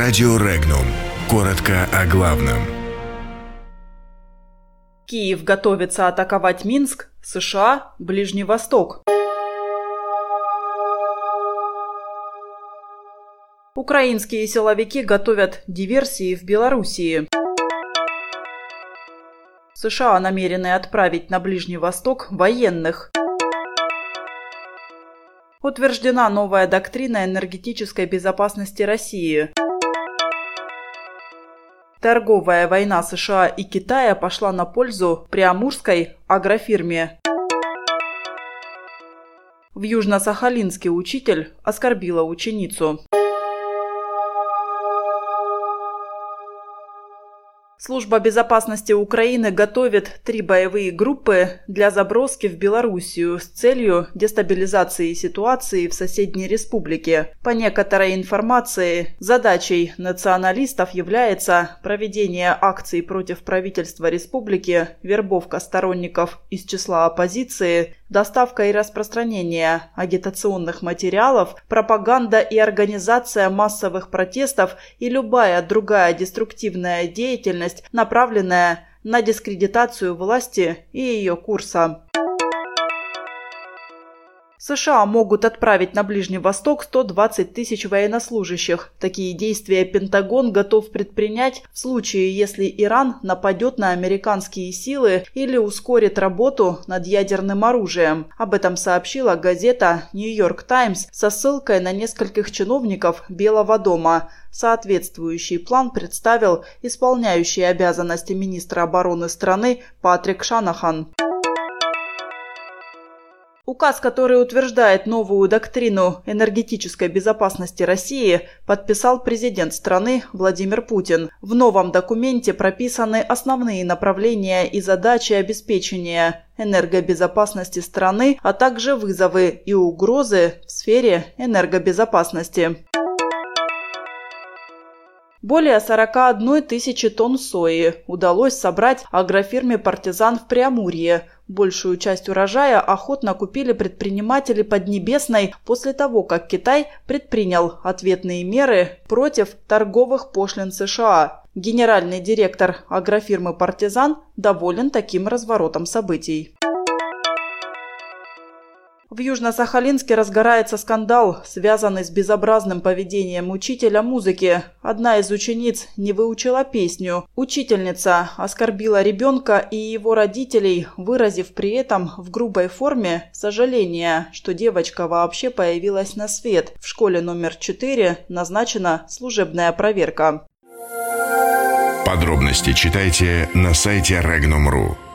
Радио Регнум. Коротко о главном. Киев готовится атаковать Минск, США, Ближний Восток. Украинские силовики готовят диверсии в Белоруссии. США намерены отправить на Ближний Восток военных. Утверждена новая доктрина энергетической безопасности России. Торговая война США и Китая пошла на пользу приамурской агрофирме. В Южно-Сахалинске учитель оскорбила ученицу. Служба безопасности Украины готовит три боевые группы для заброски в Белоруссию с целью дестабилизации ситуации в соседней республике. По некоторой информации, задачей националистов является проведение акций против правительства республики, вербовка сторонников из числа оппозиции, доставка и распространение агитационных материалов, пропаганда и организация массовых протестов и любая другая деструктивная деятельность, направленная на дискредитацию власти и ее курса. США могут отправить на Ближний Восток 120 тысяч военнослужащих. Такие действия Пентагон готов предпринять в случае, если Иран нападет на американские силы или ускорит работу над ядерным оружием. Об этом сообщила газета «Нью-Йорк Таймс» со ссылкой на нескольких чиновников Белого дома. Соответствующий план представил исполняющий обязанности министра обороны страны Патрик Шанахан. Указ, который утверждает новую доктрину энергетической безопасности России, подписал президент страны Владимир Путин. В новом документе прописаны основные направления и задачи обеспечения энергобезопасности страны, а также вызовы и угрозы в сфере энергобезопасности. Более 41 тысячи тонн сои удалось собрать агрофирме «Партизан» в Преамурье. Большую часть урожая охотно купили предприниматели Поднебесной после того, как Китай предпринял ответные меры против торговых пошлин США. Генеральный директор агрофирмы «Партизан» доволен таким разворотом событий. В Южно-Сахалинске разгорается скандал, связанный с безобразным поведением учителя музыки. Одна из учениц не выучила песню. Учительница оскорбила ребенка и его родителей, выразив при этом в грубой форме сожаление, что девочка вообще появилась на свет. В школе номер 4 назначена служебная проверка. Подробности читайте на сайте Regnum.ru.